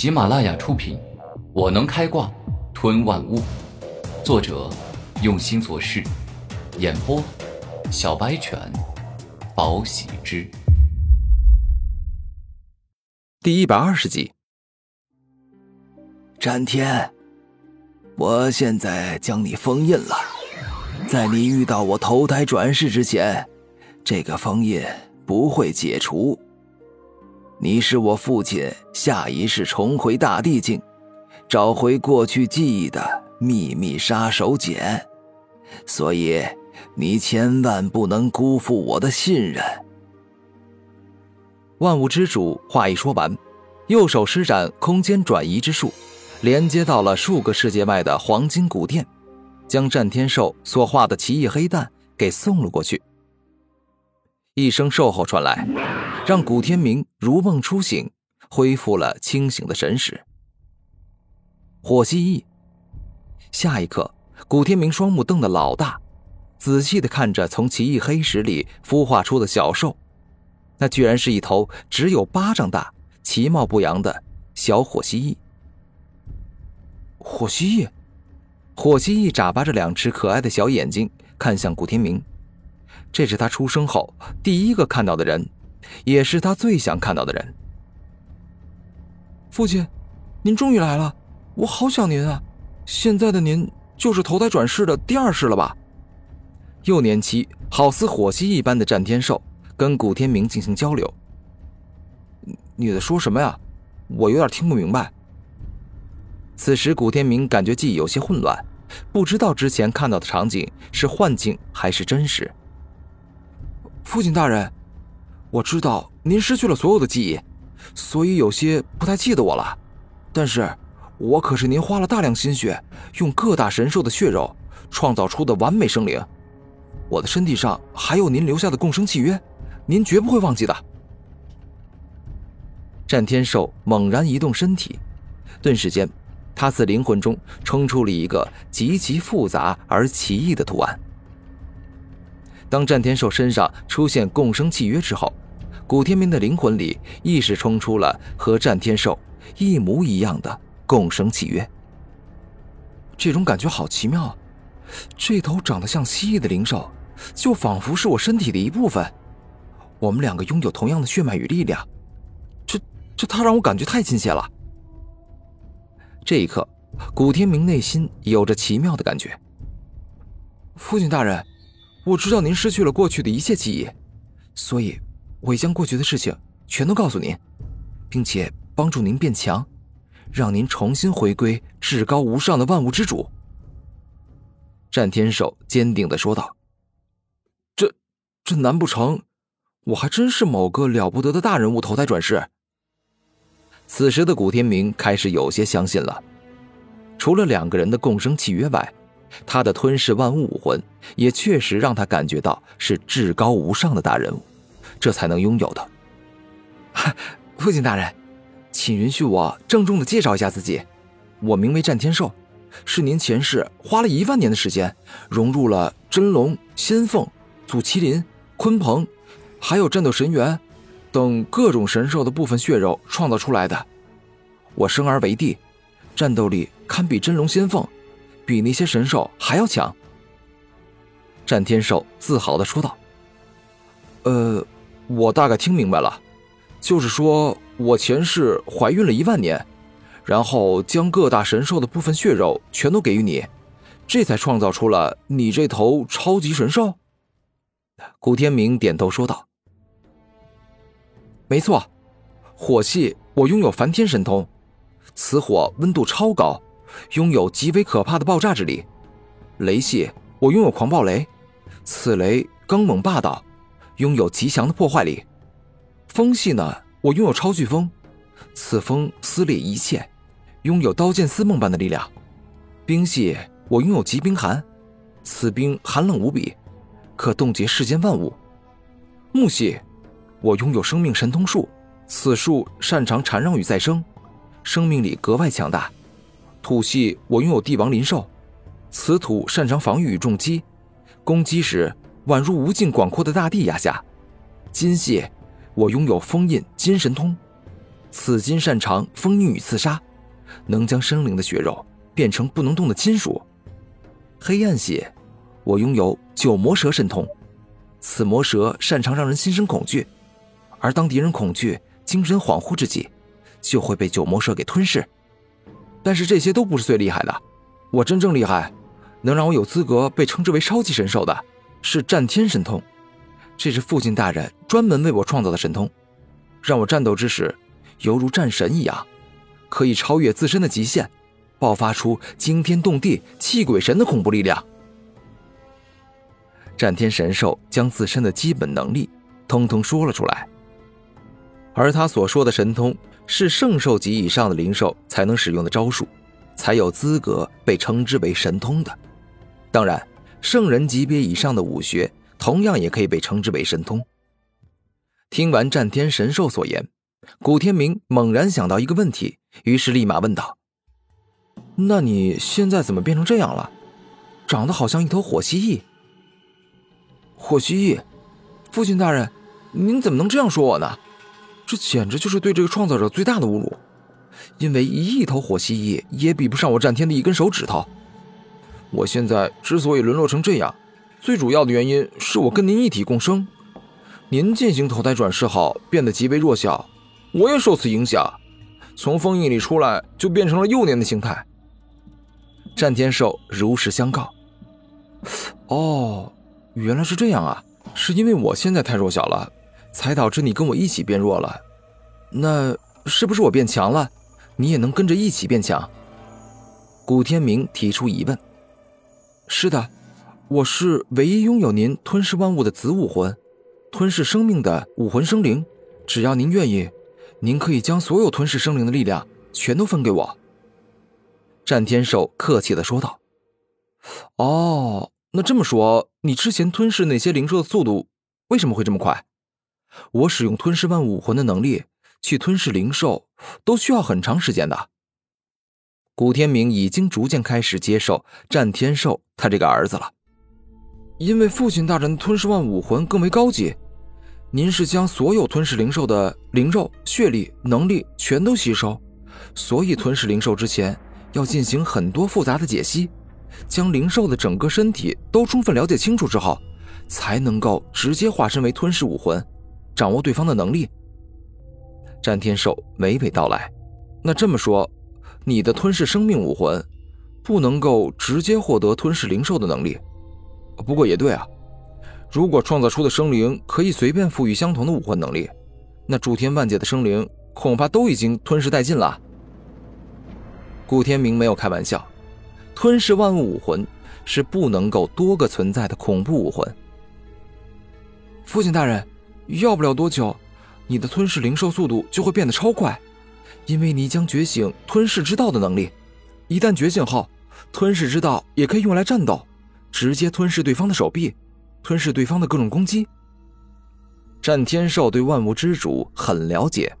喜马拉雅出品，《我能开挂吞万物》，作者用心做事，演播小白犬，宝喜之，第一百二十集。战天，我现在将你封印了，在你遇到我投胎转世之前，这个封印不会解除。你是我父亲下一世重回大地境，找回过去记忆的秘密杀手锏，所以你千万不能辜负我的信任。万物之主话一说完，右手施展空间转移之术，连接到了数个世界外的黄金古殿，将战天兽所化的奇异黑蛋给送了过去。一声兽吼传来，让古天明如梦初醒，恢复了清醒的神识。火蜥蜴。下一刻，古天明双目瞪得老大，仔细的看着从奇异黑石里孵化出的小兽，那居然是一头只有巴掌大、其貌不扬的小火蜥蜴。火蜥蜴，火蜥蜴眨巴着两只可爱的小眼睛，看向古天明。这是他出生后第一个看到的人，也是他最想看到的人。父亲，您终于来了，我好想您啊！现在的您就是投胎转世的第二世了吧？幼年期好似火蜥一般的战天兽跟古天明进行交流。你在说什么呀？我有点听不明白。此时古天明感觉记忆有些混乱，不知道之前看到的场景是幻境还是真实。父亲大人，我知道您失去了所有的记忆，所以有些不太记得我了。但是，我可是您花了大量心血，用各大神兽的血肉创造出的完美生灵。我的身体上还有您留下的共生契约，您绝不会忘记的。战天兽猛然移动身体，顿时间，他自灵魂中冲出了一个极其复杂而奇异的图案。当战天兽身上出现共生契约之后，古天明的灵魂里意识冲出了和战天兽一模一样的共生契约。这种感觉好奇妙，这头长得像蜥蜴的灵兽，就仿佛是我身体的一部分。我们两个拥有同样的血脉与力量，这这，他让我感觉太亲切了。这一刻，古天明内心有着奇妙的感觉。父亲大人。我知道您失去了过去的一切记忆，所以我将过去的事情全都告诉您，并且帮助您变强，让您重新回归至高无上的万物之主。战天兽坚定的说道：“这，这难不成我还真是某个了不得的大人物投胎转世？”此时的古天明开始有些相信了，除了两个人的共生契约外。他的吞噬万物武魂，也确实让他感觉到是至高无上的大人物，这才能拥有的。父亲大人，请允许我郑重的介绍一下自己，我名为战天兽，是您前世花了一万年的时间，融入了真龙、仙凤、祖麒麟、鲲鹏，还有战斗神猿等各种神兽的部分血肉创造出来的。我生而为帝，战斗力堪比真龙、仙凤。比那些神兽还要强。战天兽自豪的说道：“呃，我大概听明白了，就是说我前世怀孕了一万年，然后将各大神兽的部分血肉全都给予你，这才创造出了你这头超级神兽。”古天明点头说道：“没错，火系我拥有梵天神通，此火温度超高。”拥有极为可怕的爆炸之力，雷系我拥有狂暴雷，此雷刚猛霸道，拥有极强的破坏力。风系呢，我拥有超飓风，此风撕裂一切，拥有刀剑似梦般的力量。冰系我拥有极冰寒，此冰寒冷无比，可冻结世间万物。木系我拥有生命神通术，此术擅长缠绕与再生，生命力格外强大。土系我拥有帝王灵兽，此土擅长防御与重击，攻击时宛如无尽广阔的大地压下。金系我拥有封印金神通，此金擅长封印与刺杀，能将生灵的血肉变成不能动的金属。黑暗系，我拥有九魔蛇神通，此魔蛇擅长让人心生恐惧，而当敌人恐惧、精神恍惚之际，就会被九魔蛇给吞噬。但是这些都不是最厉害的，我真正厉害，能让我有资格被称之为超级神兽的，是战天神通。这是父亲大人专门为我创造的神通，让我战斗之时，犹如战神一样，可以超越自身的极限，爆发出惊天动地、气鬼神的恐怖力量。战天神兽将自身的基本能力通通说了出来，而他所说的神通。是圣兽级以上的灵兽才能使用的招数，才有资格被称之为神通的。当然，圣人级别以上的武学同样也可以被称之为神通。听完战天神兽所言，古天明猛然想到一个问题，于是立马问道：“那你现在怎么变成这样了？长得好像一头火蜥蜴。”火蜥蜴，父亲大人，您怎么能这样说我呢？这简直就是对这个创造者最大的侮辱，因为一亿头火蜥蜴也比不上我战天的一根手指头。我现在之所以沦落成这样，最主要的原因是我跟您一体共生。您进行投胎转世后变得极为弱小，我也受此影响，从封印里出来就变成了幼年的形态。战天兽如实相告。哦，原来是这样啊！是因为我现在太弱小了。才导致你跟我一起变弱了，那是不是我变强了，你也能跟着一起变强？古天明提出疑问。是的，我是唯一拥有您吞噬万物的子武魂，吞噬生命的武魂生灵。只要您愿意，您可以将所有吞噬生灵的力量全都分给我。战天兽客气的说道。哦，那这么说，你之前吞噬那些灵兽的速度为什么会这么快？我使用吞噬万武魂的能力去吞噬灵兽，都需要很长时间的。古天明已经逐渐开始接受战天兽他这个儿子了，因为父亲大人吞噬万武魂更为高级。您是将所有吞噬灵兽的灵肉、血力、能力全都吸收，所以吞噬灵兽之前要进行很多复杂的解析，将灵兽的整个身体都充分了解清楚之后，才能够直接化身为吞噬武魂。掌握对方的能力，战天兽娓娓道来。那这么说，你的吞噬生命武魂不能够直接获得吞噬灵兽的能力。不过也对啊，如果创造出的生灵可以随便赋予相同的武魂能力，那诸天万界的生灵恐怕都已经吞噬殆尽了。顾天明没有开玩笑，吞噬万物武魂是不能够多个存在的恐怖武魂。父亲大人。要不了多久，你的吞噬灵兽速度就会变得超快，因为你将觉醒吞噬之道的能力。一旦觉醒后，吞噬之道也可以用来战斗，直接吞噬对方的手臂，吞噬对方的各种攻击。战天兽对万物之主很了解，